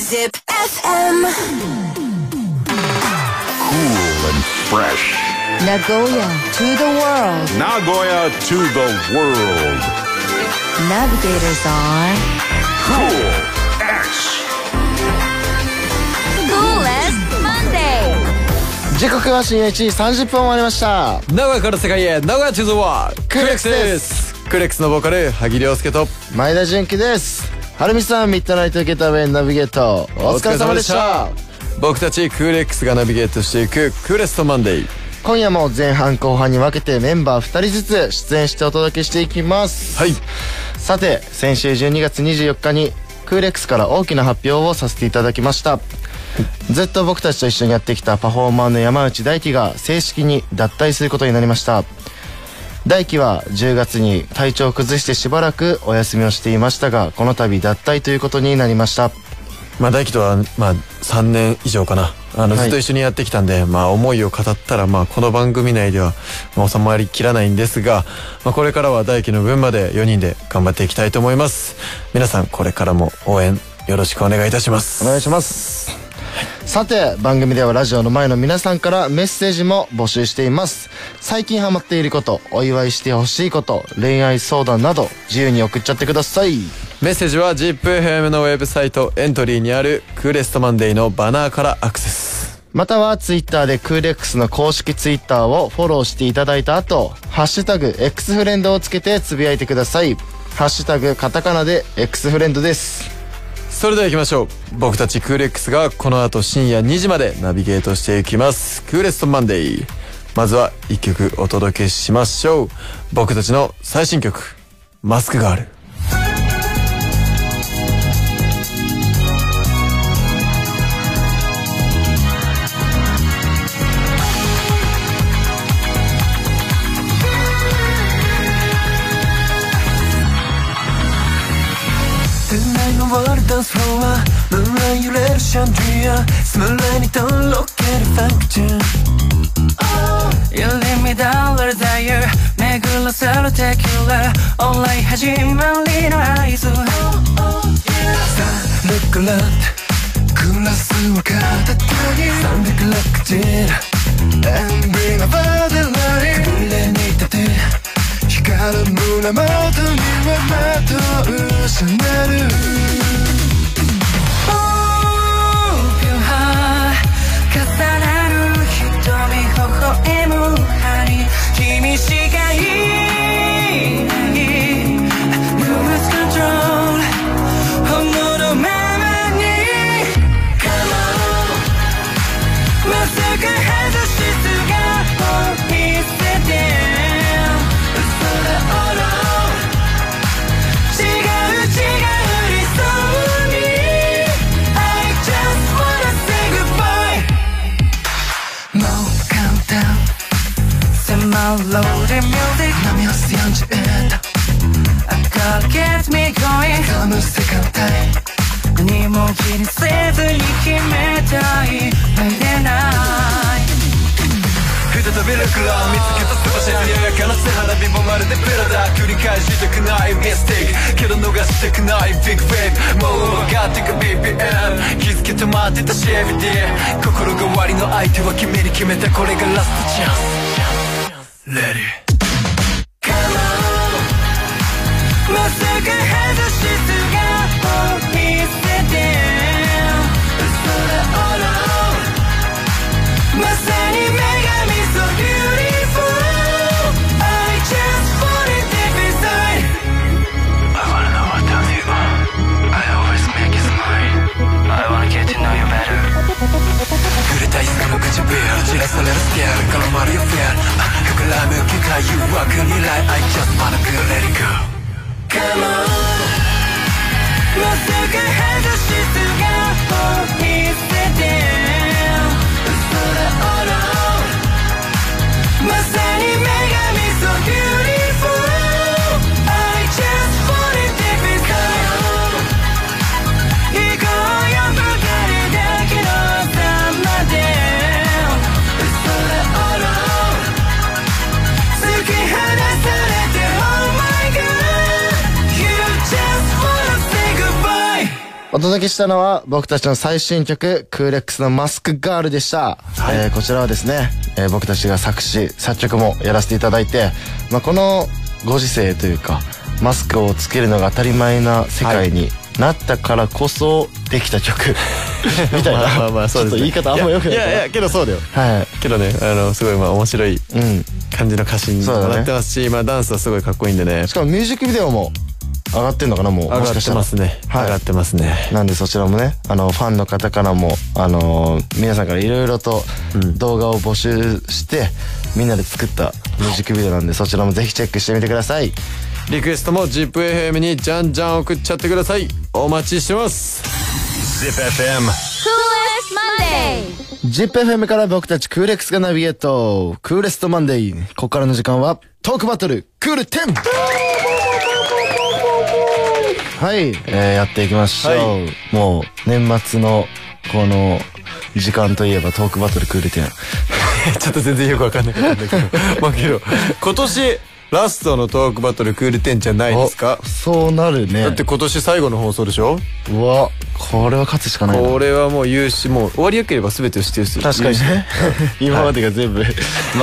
Zip FM. Cool and fresh. Nagoya to the world. Nagoya to the world. Navigators on Cool X. Coolest Monday. 時刻は深夜1時30分終わりました名古屋から世界へ名古屋 to the world クレックスですクレックスのボーカル萩亮介と前田純喜ですはるみさんミッドナイトゲータウェイナビゲートお疲れ様でした。僕たちクーレックスがナビゲートしていくクーレストマンデー。今夜も前半後半に分けてメンバー2人ずつ出演してお届けしていきます。はい。さて先週12月24日にクーレックスから大きな発表をさせていただきました。ずっと僕たちと一緒にやってきたパフォーマーの山内大輝が正式に脱退することになりました大輝は10月に体調を崩してしばらくお休みをしていましたがこの度脱退ということになりました。まあ大輝とはまあ3年以上かな。あのはい。ずっと一緒にやってきたんで、まあ思いを語ったらまあこの番組内ではまあ収まりきらないんですが、まあこれからは大輝の分まで4人で頑張っていきたいと思います。皆さんこれからも応援よろしくお願いいたします。お願いしますさて番組ではラジオの前の皆さんからメッセージも募集しています。最近ハマっていることお祝いしてほしいこと恋愛相談など自由に送っちゃってください。メッセージは ZIPFM のウェブサイトエントリーにあるクーレストマンデーのバナーからアクセス。またはツイッターでクーレックスの公式ツイッターをフォローしていただいた後ハッシュタグ X フレンドをつけてつぶやいてください。ハッシュタグカタカナで X フレンドですそれでは行きましょう。僕たちクーレックスがこの後深夜2時までナビゲートしていきます。クーレストマンデーまずは1曲お届けしましょう。僕たちの最新曲「マスクガール」シャンデリアスムラにとろけるファクチュー。ン You leave me down let desire 巡らせるテキュラオンライン始まりの合図。さあ Look around グラスを片手に。360ジェラ And bring about the light 胸に立て。光る胸元にはまとうシャネル BPM 気づけ止まってたし everyday 心変わりの相手は君に決めたこれがラストチャンス。Let it 散らされるスケール絡まるよフェア膨らむ気が誘惑に来 I just wanna be let it go. Come on. まさか外し姿を見せてそれほどまさに目届けしたのは僕たちの最新曲クーレックスのマスクガールでした、えーこちらはですね、えー僕たちが作詞作曲もやらせていただいて、まあ、このご時世というかマスクをつけるのが当たり前な世界になったからこそできた曲。みたいな、まあまあまあそうです、ね、ちょっと言い方あんまよくないいやいやけどそうだよ。はけどねあのすごいまあ面白い感じの歌詞になってますし、まあダンスはすごいかっこいいんでね。しかもミュージックビデオも上がってんのかなもう？上がってますね、はい。上がってますね。なんでそちらもねあのファンの方からもあのー皆さんからいろいろと動画を募集して、みんなで作ったミュージックビデオなんでそちらもぜひチェックしてみてください。リクエストも ZIPFM にじゃんじゃん送っちゃってください。お待ちしてます。Zip FM. Coolest Monday. ZIPFM から僕たちクーレックスがナビゲート。クーレストマンデーここからの時間はトークバトルクール 10! はい、えーやっていきましょう、はもう年末のこの時間といえばトークバトルクール10 ちょっと全然よくわかんなかったんだけど。まあけど今年ラストのトークバトルクール10じゃないですか？おそうなるね。だって今年最後の放送でしょ？うわこれは勝つしかないなこれはもう言うしもう終わりよければ全てを知ってるし確かにね。今までが全部負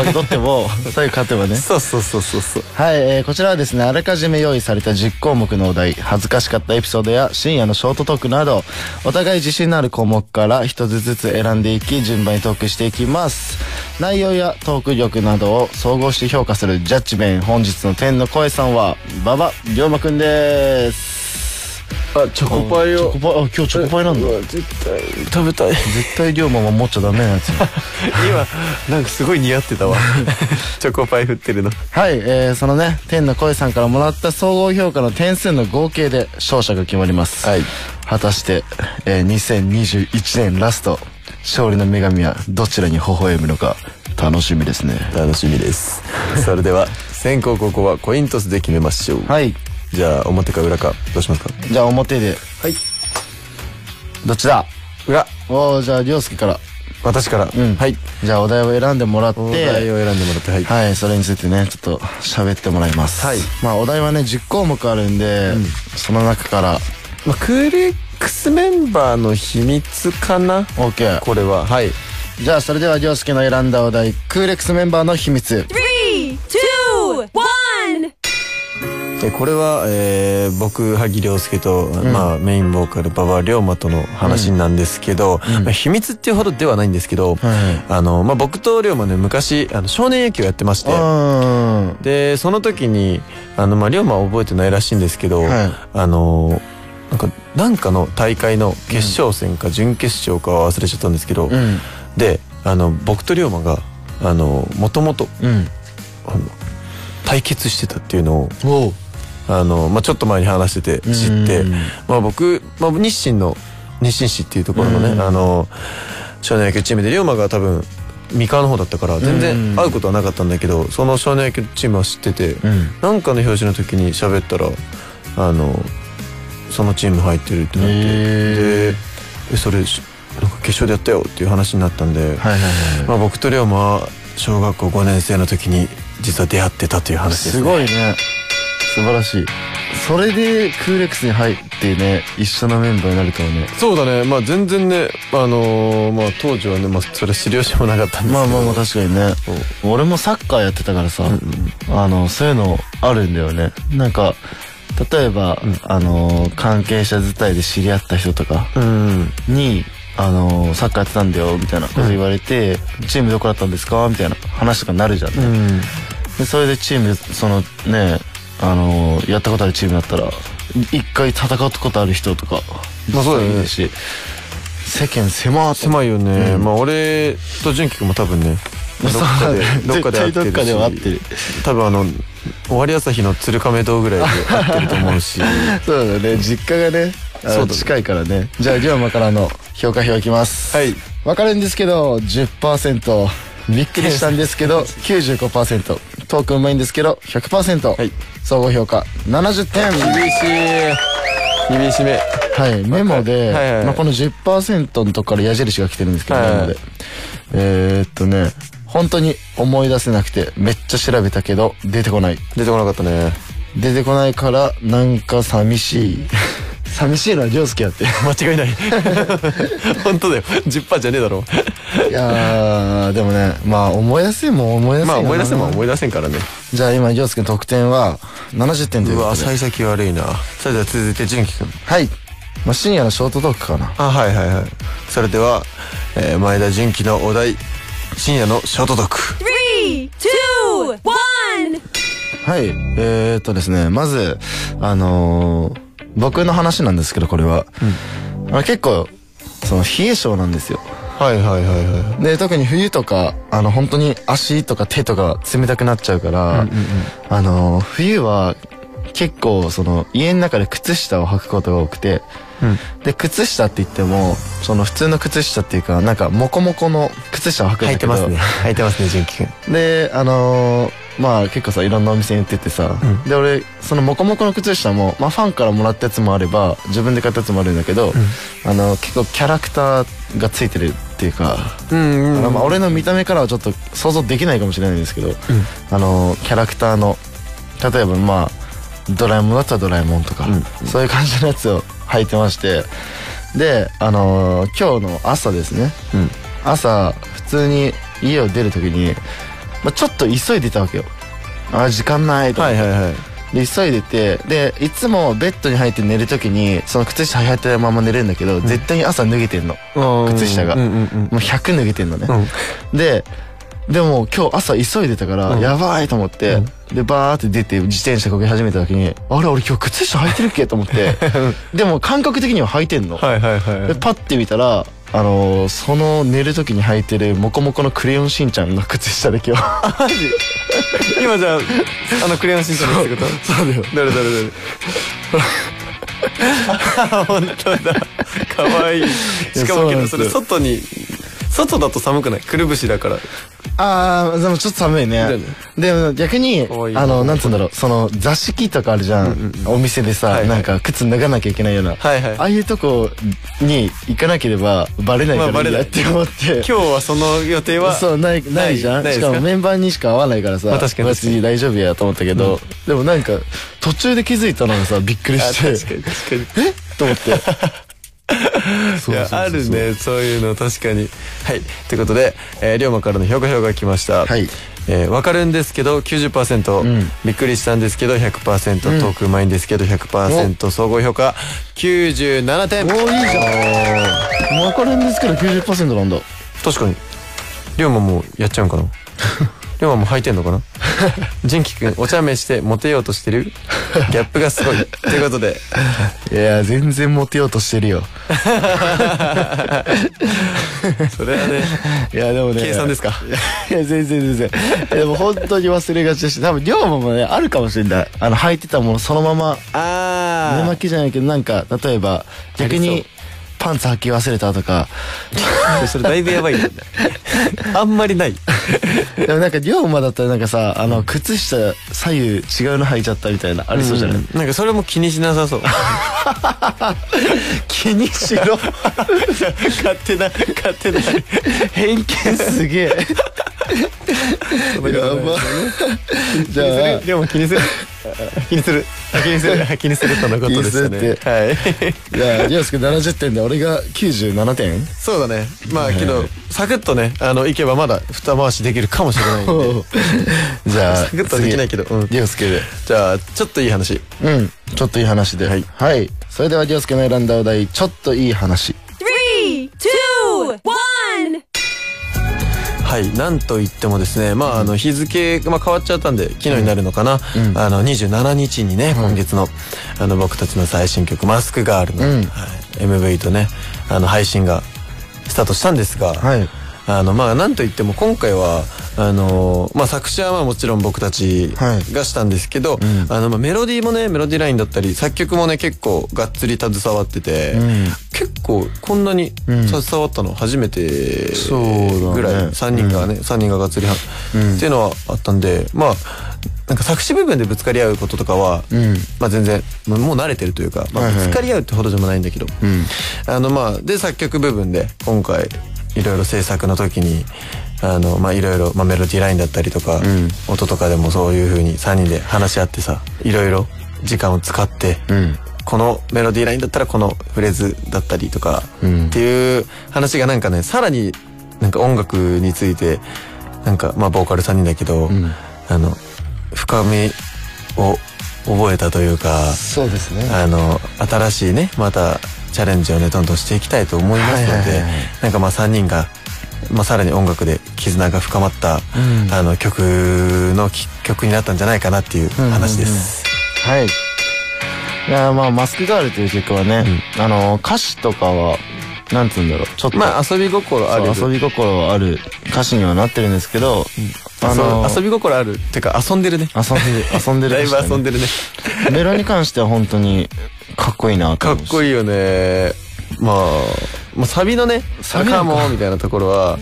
け取っても 最後勝てばね。そうそうそうそうそう。はい、えーこちらはですねあらかじめ用意された10項目のお題恥ずかしかったエピソードや深夜のショートトークなどお互い自信のある項目から一つずつ選んでいき順番にトークしていきます内容やトーク力などを総合して評価するジャッジメン本日の天の声さんは馬場龍馬くんです。あチョコパイを。チョコパイあ今日チョコパイなんだ。絶対。食べたい。絶対龍馬も持っちゃダメなやつ 今なんかすごい似合ってたわ。チョコパイ振ってるの。はい、えー、そのね天の声さんからもらった総合評価の点数の合計で勝者が決まります、はい。果たして、えー、2021年ラスト勝利の女神はどちらに微笑むのか楽しみですね。楽しみです。それでは 先攻後攻はコイントスで決めましょう。はい。じゃあ表か裏かどうしますか？じゃあ表で。はい。どっちだ？裏。おーじゃあ涼介から。私から、ん。はい。じゃあお題を選んでもらって。お題を選んでもらってはい、はい、それについてね、ちょっと喋ってもらいます。はい。まあ、お題はね、10項目あるんで、その中から、まあ、クーレックスメンバーの秘密かな？OK。これははいじゃあ、それでは、りょうすけの選んだお題、クーレックスメンバーの秘密。Three, two, one. でこれは、えー僕萩亮介と、まあ、メインボーカル馬場龍馬との話なんですけど、まあ、秘密っていうほどではないんですけど、はいあのまあ、僕と龍馬ね昔あの少年野球やってましてうん。でその時にあの、まあ、龍馬は覚えてないらしいんですけど、はいあのなんかなんかの大会の決勝戦か準決勝かは忘れちゃったんですけど、うん。であの僕と龍馬があのもともと対決してたっていうのを。あの、まあ、ちょっと前に話してて知ってうん、まあ、僕、まあ、日清の日清市っていうところのね、うんあの少年野球チームで龍馬が多分三河の方だったから全うん然会うことはなかったんだけどその少年野球チームは知ってて、うん。なんかの表紙の時に喋ったらあのそのチーム入ってるってなって、でえそれしなんか決勝でやったよっていう話になったんで。まあ、僕と龍馬は小学校5年生の時に実は出会ってたという話です、すね、ごいね。素晴らしい。それでクーレックスに入ってね、一緒のメンバーになるとはね。そうだねまあ全然ねあのーまあ当時はね、まあ、それ知る由もなかったんですけどまあまあまあ確かにね。俺もサッカーやってたからさ、あの、そういうのあるんだよね。なんか、例えば、あの、関係者伝いで知り合った人とかうん。に、あの、サッカーやってたんだよ、みたいなこと言われて、チームどこだったんですか？みたいな話とかなるじゃんね。うん。でそれでチームそのねあのやったことあるチームだったら一回戦ったことある人とかまあそうだよね。し世間狭っ狭いよね、まあ俺と純喜君も多分ね どっかでどっかで会ってる。多分あの終わり朝日の鶴亀堂ぐらいで会ってると思うし。そうだね。実家がねそう近いからね。じゃあ龍馬からの評価表いきます。はい。わかるんですけど10%びっくりしたんですけど 95%ト。ークうまいんですけど100%、はい。総合評価70点。厳しい。厳しめ。はい、メモで、はいはいはい。まあ、この10%のとこから矢印が来てるんですけど、はいはい。メモで。えー、っとね、本当に思い出せなくて、めっちゃ調べたけど、出てこない。出てこなかったね。出てこないから、なんか寂しい。寂しいのは涼介やって。間違いない。本当だよ。10%じゃねえだろ。いやーでもねまあ思い出せんもん思い出せんまあ思い出せんもん思い出せんからね。じゃあ今涼介の得点は70点といううわ幸先悪いな。それでは続いて純喜くんはい、まあ、深夜のショートトークかな。あはいはいはい。それでは、えー前田純喜のお題深夜のショートトーク。Three, two, one. はいえー、っとですねまずあのー僕の話なんですけどこれは、あの結構その冷え性なんですよ。はいはいはいはい。で特に冬とかあの本当に足とか手とか冷たくなっちゃうから、あの冬は結構その家の中で靴下を履くことが多くて、で靴下って言ってもその普通の靴下っていうかなんかモコモコの靴下を履くんだけど履いてますね。履いてますね純喜くん。であのーまあ結構さいろんなお店に売っててさ、で俺そのモコモコの靴下も、まあ、ファンからもらったやつもあれば自分で買ったやつもあるんだけど、あの結構キャラクターがついてるっていうか、うんあのまあ、俺の見た目からはちょっと想像できないかもしれないんですけど、あのキャラクターの例えばまあドラえもんだったらドラえもんとか、そういう感じのやつを履いてましてであの今日の朝ですね、うん。朝普通に家を出る時に、まあ、ちょっと急いでたわけよ。あー時間ないと。思ってはいはいはい。で急いでてでいつもベッドに入って寝る時にその靴下履いてるまま寝るんだけど、絶対に朝脱げてんの。靴下が、うんうんうん。もう100脱げてんのね、うん。ででも今日朝急いでたから、やばいと思って、でバーって出て自転車こぎ始めた時にあれ俺今日靴下履いてるっけ？と思って。でも感覚的には履いてんの、はいはいはいでパッて見たらあのーその寝る時に履いてるモコモコのクレヨンしんちゃんの靴下で今日。今じゃああのクレヨンしんちゃんのってこと？そう。だよ。誰誰誰本当だ。かわいい。しかもけどそれ外に外だと寒くない？くるぶしだから。ああでもちょっと寒いね。でも逆にあのなんつうんだろう。その座敷とかあるじゃん、お店でさ、なんか靴脱がなきゃいけないような、はいはい。ああいうとこに行かなければバレないからい。いやって思って、今日はその予定は？そうないないじゃん。しかもメンバーにしか会わないからさ、まあ確かに。別に大丈夫やと思ったけど、でもなんか途中で気づいたのがさびっくりあして。確かに確かに。え？と思ってあるね。そういうの確かに。はい。ということで、えー、龍馬からの評価票が来ました。はい。えー、分かるんですけど90%、ん。びっくりしたんですけど100%、ト。ークうまいんですけど100%総合評価97点。おーいいじゃん。分かるんですけど90%なんだ。確かに。龍馬もやっちゃうんかな？龍馬も履いてんのかな？純喜くんお茶目してモテようとしてる？ギャップがすごい。ということで。いや全然モテようとしてるよ。それはねいやでもね計算ですか？いや全然全然。でも本当に忘れがちだし多分龍馬もねあるかもしれない。あの履いてたものそのまま寝あ巻きじゃないけどなんか例えば逆にパンツ履き忘れたとか。あ それだいぶやばいね。あんまりない。でもなんか龍馬だったらなんかさあの靴下左右違うの履いちゃったみたいなありそうじゃない、なんかそれも気にしなさそう。気にしろ。勝手な勝手な。偏見すげえ。やば。じゃあでも気にする 気にする。気にする。気にするとのことでしたね。気にするって。はい。じゃあ凌介70点で俺が97点。そうだね。まあけどサクッとねあのいけばまだ二回しできるかもしれないんで。じゃあサクッとはできないけどうん。凌介で。じゃあちょっといい話。うん。ちょっといい話で。はい、はい、それでは凌介の選んだお題ちょっといい話。Three, two, one. はいなんと言ってもですねまああの日付、まあ、変わっちゃったんで昨日になるのかな、あの27日にね今月のあの僕たちの最新曲「マスクガールの」うん。はい、MV とねあの配信がスタートしたんですが、はい。あのまあなんといっても今回はあのまあ作詞はまあもちろん僕たちはい。がしたんですけど、あのまあメロディーもねメロディーラインだったり作曲もね結構がっつり携わってて、ん。結構こんなに携わったの初めてぐらい、3人がね、3人ががっつりは、っていうのはあったんでまあなんか作詞部分でぶつかり合うこととかは、ん。まあ全然もう慣れてるというか、まあ、はいはい。ぶつかり合うってほどでもないんだけど、ん。あのまあで作曲部分で今回いろいろ制作の時にあのまあいろいろまあメロディーラインだったりとか、音とかでもそういう風に3人で話し合ってさいろいろ時間を使って、うん。このメロディーラインだったらこのフレーズだったりとか、うん。っていう話がなんかねさらになんか音楽についてなんかまあボーカル3人だけど、ん。あの深みを覚えたというかそうですね。あの新しいねまたチャレンジをねどんどんしていきたいと思いますので、なんかまあ3人が、まあ、さらに音楽で絆が深まった、ん。あの曲のき曲になったんじゃないかなっていう話です。はい。いやまあ「マスクガール」という曲はね、あの歌詞とかはなんつうんだろう。ちょっと、まあ遊び心ある。遊び心ある歌詞にはなってるんですけど、あのそう遊び心ある。ってか遊んでるね。遊んでる遊んでる。だいぶ遊んでるね。メロに関しては本当にかっこいいなとかっこいいよね。まあ、まあ、サビのね「サカモン」みたいなところは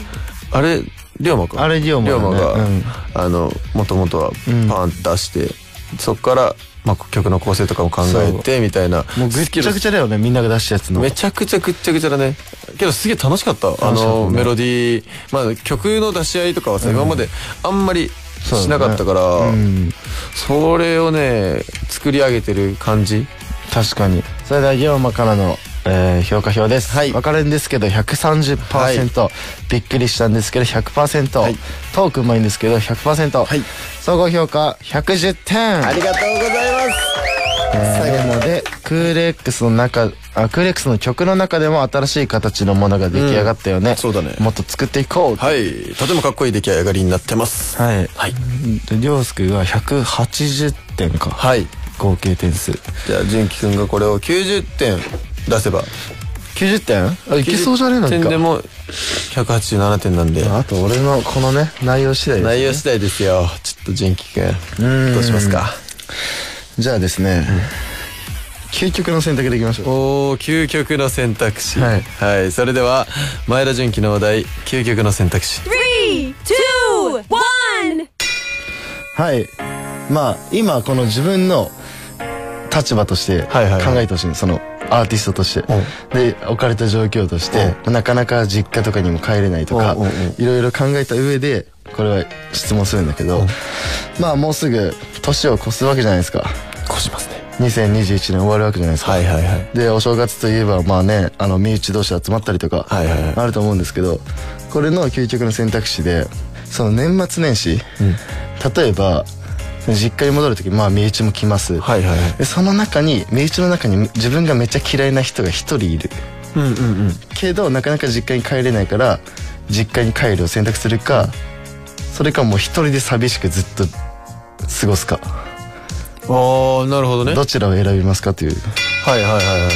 あれ龍馬か？あれ龍馬だね。が、うん。あのもともとはうん。パン出して、そっから、まあ、曲の構成とかも考えてみたいなもうぐっちゃぐちゃだよねみんなが出したやつの。めちゃくちゃぐっちゃぐちゃだね。けどすげえ楽しかった。あのメロディーまあ曲の出し合いとかはさ、今まであんまりしなかったからうん。それをね作り上げてる感じ。確かに。それでは龍馬からの、えー評価表です、はい。分かるんですけど130%、びっくりしたんですけど100%、はい。トークうまいんですけど100%、はい。総合評価110点。ありがとうございます。えーなのでクーレックスの中あクーレックスの曲の中でも新しい形のものが出来上がったよね、うん。そうだね。もっと作っていこう。はい。とてもかっこいい出来上がりになってます。はい。はい。が180点か。はい。合計点数。じゃあ純喜くんがこれを90点出せば。90点？あいけそうじゃね？えの90点でも187点なんで。あと俺のこのね内容次第です、ね、内容次第ですよ。ちょっと純喜くうん。んどうしますか？じゃあですね、究極の選択でいきましょう。おー究極の選択肢。はい。はい、それでは前田純喜のお題究極の選択肢。Three, two, one. はい。まあ今この自分の立場として考はいはいはい。えてほしいのそのアーティストとして。で置かれた状況としてなかなか実家とかにも帰れないとかうんうんう。んいろいろ考えた上でこれは質問するんだけどまあもうすぐ年を越すわけじゃないですか。こしますね。2021年終わるわけじゃないですか。はいはいはい。でお正月といえばまあねあの身内同士集まったりとかはいはいはい。あると思うんですけどこれの究極の選択肢でその年末年始、例えば実家に戻る時まあ身内も来ます、はいはいはい。でその中に身内の中に自分がめっちゃ嫌いな人が一人いる。うんうんうん。けどなかなか実家に帰れないから実家に帰るを選択するかそれかもう一人で寂しくずっと過ごすか。ああなるほどね。どちらを選びますかという。はいはいはいはい。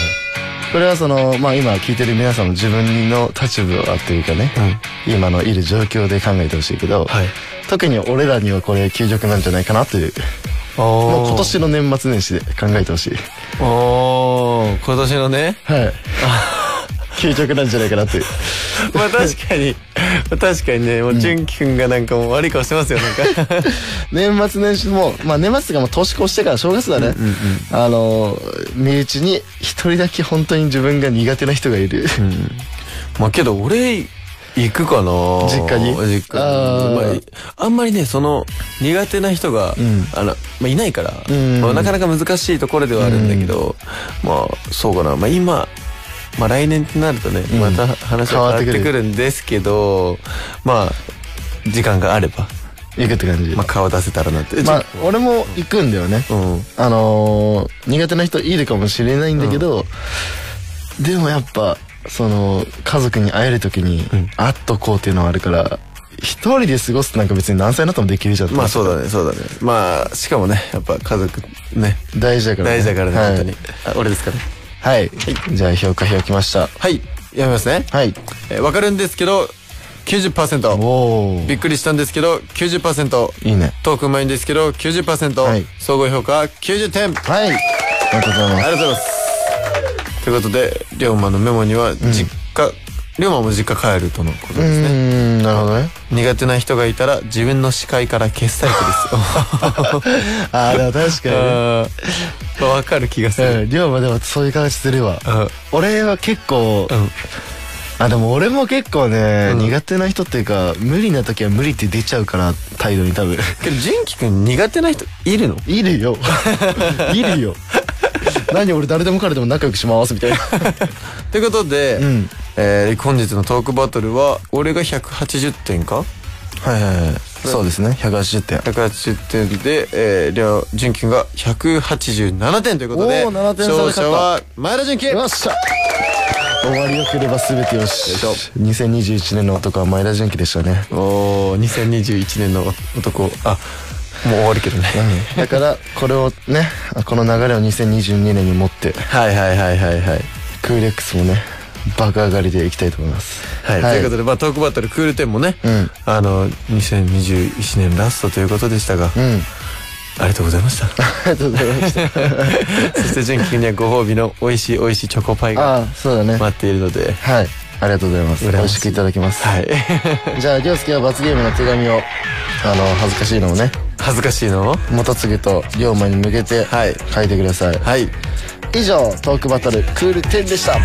これはそのまあ今聞いてる皆さんも自分の立場というかね、今のいる状況で考えてほしいけど、はい特に俺らにはこれ究極なんじゃないかなという。もうも今年の年末年始で考えてほしい。おー今年のね。はい。究極なんじゃないかなという。まあ確かに。確かにね。もう純喜くんがなんかもう悪い顔してますよなんか。年末年始もまあ年末とかも年越してから正月だね、あの身内に一人だけ本当に自分が苦手な人がいる、まあけど俺行くかな？実家に？実家に。あー。まあ、あんまりねその苦手な人が、ん。あのまあ、いないから、ん。まあ、なかなか難しいところではあるんだけど、まあそうかな。まあ今まあ来年ってなるとね、ん。また話は変わってくるんですけどまあ時間があれば、行くって感じ。まあ、顔出せたらなって。まあ俺も行くんだよね、うん。あのー苦手な人いるかもしれないんだけど、でもやっぱその家族に会える時に会っとこうっていうのはあるから一人で過ごすなんか別に何歳になってもできるじゃん。まあそうだねそうだね。まあしかもねやっぱ家族ね。大事だから大事だからね、はい。本当に。あ俺ですかね。はい、じゃあ評価表きました。はい。やめますね。はい。えーわかるんですけど90%おおびっくりしたんですけど90%いいね。トークうまいんですけど90%、はい。総合評価90点。はい。ありがとうございます。ありがとうございますということで龍馬のメモには実家、龍馬も実家帰るとのことですね。んなるほどね。苦手な人がいたら自分の視界から消すタイプです。よ ああでも確かにね。あーわかる気がする、うん龍馬でもそういう形するわ。うん。俺は結構うん。あでも俺も結構ね、うん。苦手な人っていうか無理な時は無理って出ちゃうから態度に多分。けど純喜くん苦手な人いるの？いるよ。いるよ 何俺誰でも彼でも仲良くしますみたいな。ということで、ん。えー本日のトークバトルは俺が180点か？はいはいはい。そうですね。180点。180点で、えー、両純君が187点ということでおー7点差で勝った。勝者は前田純喜よっしゃ。終わりよければ全てよし。よいしょ。2021年の男は前田純喜でしたね。おー2021年の男。あもう終わるけどね。だからこれをねこの流れを2022年に持ってはいはいはいはいはい。クーレックスもね爆上がりでいきたいと思います。はい、ということで、まあ、トークバトルクール10もね、うん。あの2021年ラストということでしたが、うん。ありがとうございました。ありがとうございました。そして純喜君にはご褒美の美味しい美味しいチョコパイがそうだね。待っているのではい。ありがとうございます。美味しくいただきます。はい。じゃあ涼介は罰ゲームの手紙をあの恥ずかしいのをね恥ずかしいの？元次と龍馬に向けてはい。書いてください。はい。以上トークバトルクール10でした。サ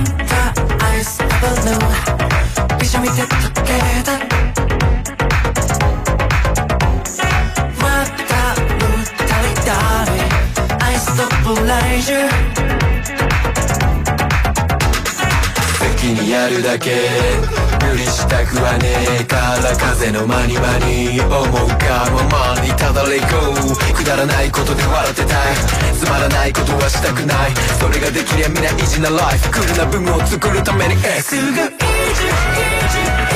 ンタアイスバルーンびしょ見て溶けたまた歌いたいアイスとブライジュ好きにやるだけ無理したくはねえから風のまにまに思うがままにただれこうくだらないことで笑ってたい。つまらないことはしたくない。それができりゃみな意地なライフ。クールな文を作るために S すぐ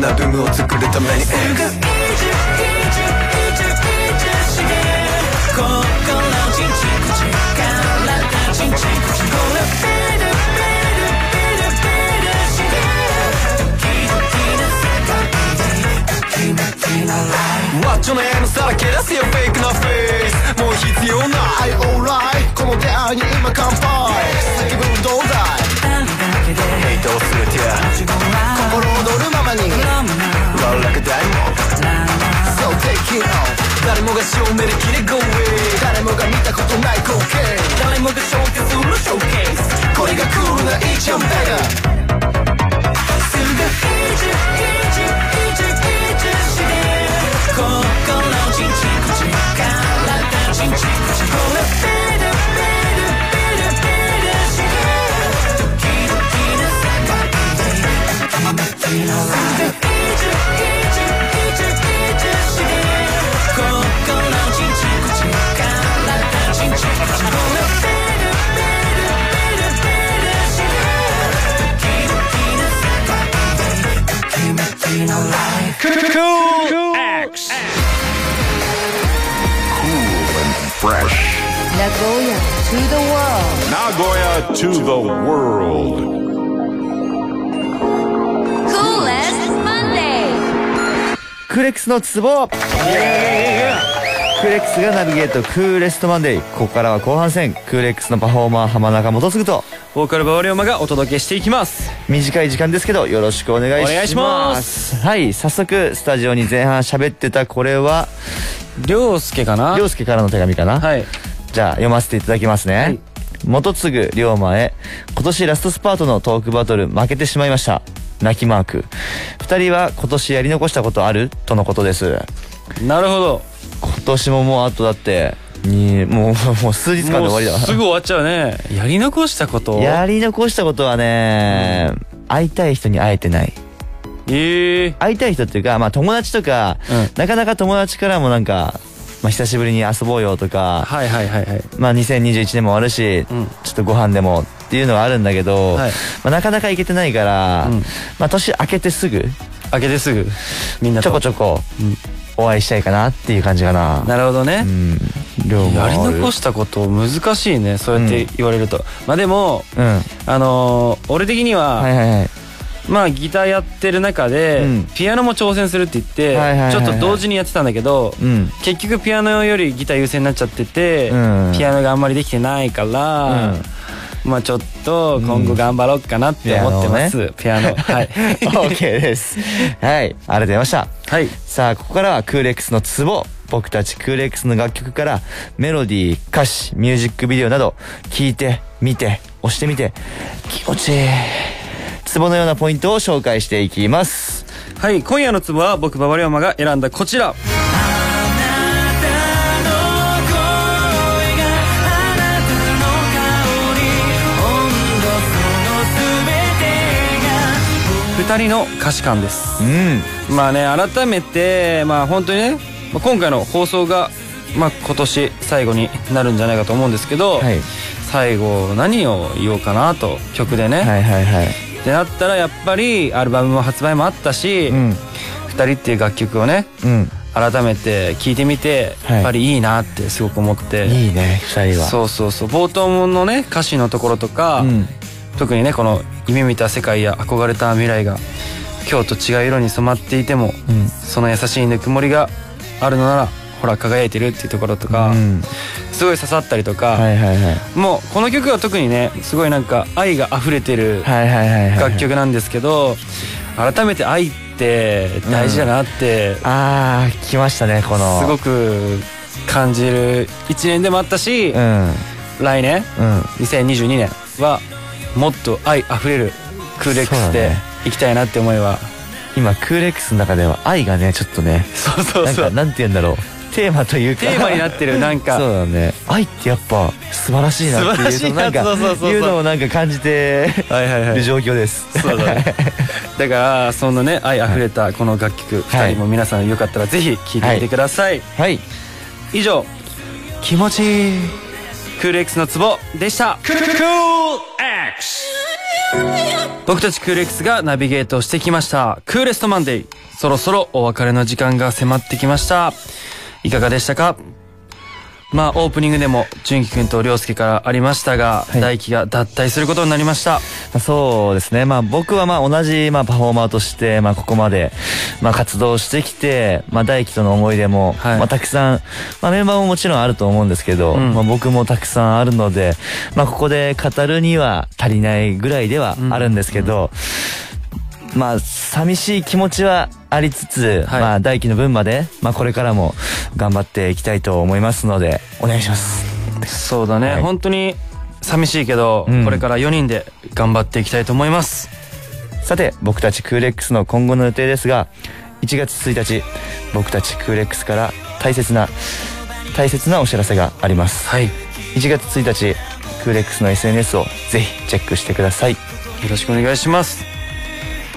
なブームを作るために。ちほらベルベルベルベルしてドキドキな世界でときめきのライフマッチョな M さらけ出せよフェイクなフェイスもう必要ない Alright この出会いに今乾杯叫ぶどうだいだけでヘイトを全て自分は誰もが証明できる Go away 誰もが見たことない光景。誰もが消化するショーケース。これがクールな一番ベガ to the world. Coolest Monday. クーレックスのツボクーレックスがナビゲートクーレストマンデーここからは後半戦。クーレックスのパフォーマー浜中元次とボーカルバオリオマがお届けしていきます。短い時間ですけどよろしくお願いします。お願いします。はい早速スタジオに前半喋ってたこれは涼介かな？涼介からの手紙かな、はい。じゃあ読ませていただきますね、はい元次龍馬へ今年ラストスパートのトークバトル負けてしまいました。泣きマーク。二人は今年やり残したことある？とのことです。なるほど。今年ももうあとだってにもう もう数日間で終わりだ。もうすぐ終わっちゃうね。やり残したこと？やり残したことはね、会いたい人に会えてない。ええ会いたい人っていうかまあ友達とか、うん。なかなか友達からもなんか、まあ、久しぶりに遊ぼうよとか、はいはいはいはい。まあ2021年もあるし、うん。ちょっとご飯でもっていうのがあるんだけど、はい。まあ、なかなか行けてないから、うん。まあ年明けてすぐ開けてすぐみんなちょとこちょこお会いしたいかなっていう感じかな。なるほどね、うん。量もある。やり残したこと難しいねそうやって言われると、まあでもうん。あのー俺的には、はいはいはいまあギターやってる中で、うん。ピアノも挑戦するって言って、はいはいはいはい。ちょっと同時にやってたんだけど、うん。結局ピアノよりギター優先になっちゃってて、うん。ピアノがあんまりできてないから、まあちょっと今後頑張ろうかなって思ってます、ピアノ, はい。OK です。はい。ありがとうございました。はい。さあここからはクーレックスのツボ。僕たちクーレックスの楽曲からメロディー歌詞ミュージックビデオなど聞いて見て押してみて。気持ちいいツボのようなポイントを紹介していきます。はい今夜のツボは僕馬場龍馬が選んだこちら。二人の歌詞感です。うん。まあね改めてまあ本当にねまあ今回の放送がまあ今年最後になるんじゃないかと思うんですけど、はい。最後何を言おうかなと曲でね、はいはいはいってなったらやっぱりアルバムも発売もあったし、うん。二人っていう楽曲をねうん。改めて聴いてみて、はい。やっぱりいいなってすごく思って。いいね二人は。そうそうそう。冒頭のね歌詞のところとか、うん。特にねこの夢見た世界や憧れた未来が今日と違う色に染まっていても、うん。その優しいぬくもりがあるのならほら輝いてるっていうところとか、うん。すごい刺さったりとか、はいはいはい。もうこの曲は特にねすごいなんか愛が溢れてる楽曲なんですけど改めて愛って大事だなってあー来ましたねこの。すごく感じる1年でもあったし、うん。来年うん。2022年はもっと愛あふれるクーレックスでいきたいなって思いは。今クーレックスの中では愛がねちょっとねそうそうそう。なんかなんて言うんだろうテーマというか。テーマになってるなんか。そうだね。愛ってやっぱ素晴らしいなっていう素晴らしいなそのなんかいうのをなんか感じてはいはいはる状況です。そうだね。だからそんなね愛あふれたこの楽曲はい。2人も皆さんよかったらぜひ聴いてみてください。はい。以上気持ちいいクール X のツボでした。僕たちクール X がナビゲートしてきました。クーレストマンデー。そろそろお別れの時間が迫ってきましたいかがでしたか？まあオープニングでも純喜くんと涼介からありましたが、い。大輝が脱退することになりました。そうですね。まあ僕はまあ同じまあパフォーマーとしてまあここまでまあ活動してきてまあ大輝との思い出もはい。まあたくさんまあメンバーももちろんあると思うんですけどうん。まあ僕もたくさんあるのでまあここで語るには足りないぐらいではあるんですけどまあ寂しい気持ちはありつつはい。まあ大輝の分までまあこれからも頑張っていきたいと思いますのでお願いします。そうだね、はい。本当に寂しいけど、うん。これから4人で頑張っていきたいと思います。さて僕たちクーレックスの今後の予定ですが1月1日僕たちクーレックスから大切な大切なお知らせがあります。はい。よ1月1日クーレックスの SNS をぜひチェックしてください。ろしくお願いします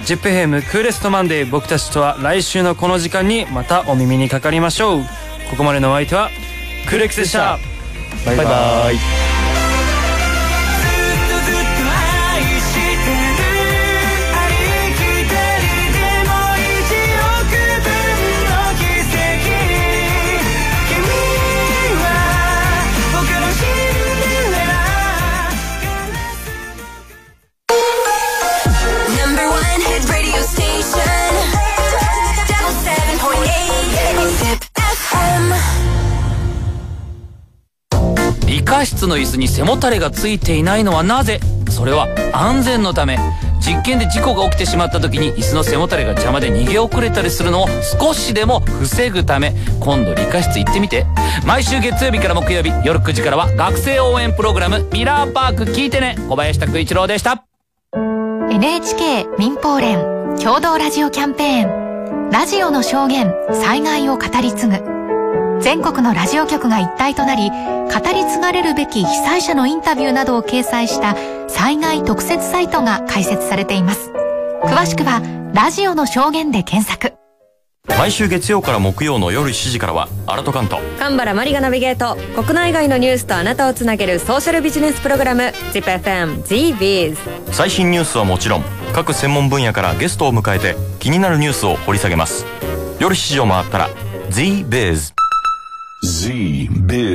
ZIPFM クーレストマンデー僕たちとは来週のこの時間にまたお耳にかかりましょう。ここまでのお相手はクーレックスでした。バイバイ室の椅子に背もたれがついていないのはなぜ？それは安全のため。実験で事故が起きてしまった時に椅子の背もたれが邪魔で逃げ遅れたりするのを少しでも防ぐため。今度理科室行ってみて。毎週月曜日から木曜日夜9時からは学生応援プログラムミラーパーク聞いてね。小林拓一郎でした。NHK 民放連共同ラジオキャンペーン。ラジオの証言災害を語り継ぐ。全国のラジオ局が一体となり語り継がれるべき被災者のインタビューなどを掲載した災害特設サイトが開設されています。詳しくはラジオの証言で検索。毎週月曜から木曜の夜7時からはアラトカント。神原マリがナビゲート。国内外のニュースとあなたをつなげるソーシャルビジネスプログラム ZIPFM ZBiz 最新ニュースはもちろん各専門分野からゲストを迎えて気になるニュースを掘り下げます。夜7時を回ったら Z-Biz Z Biz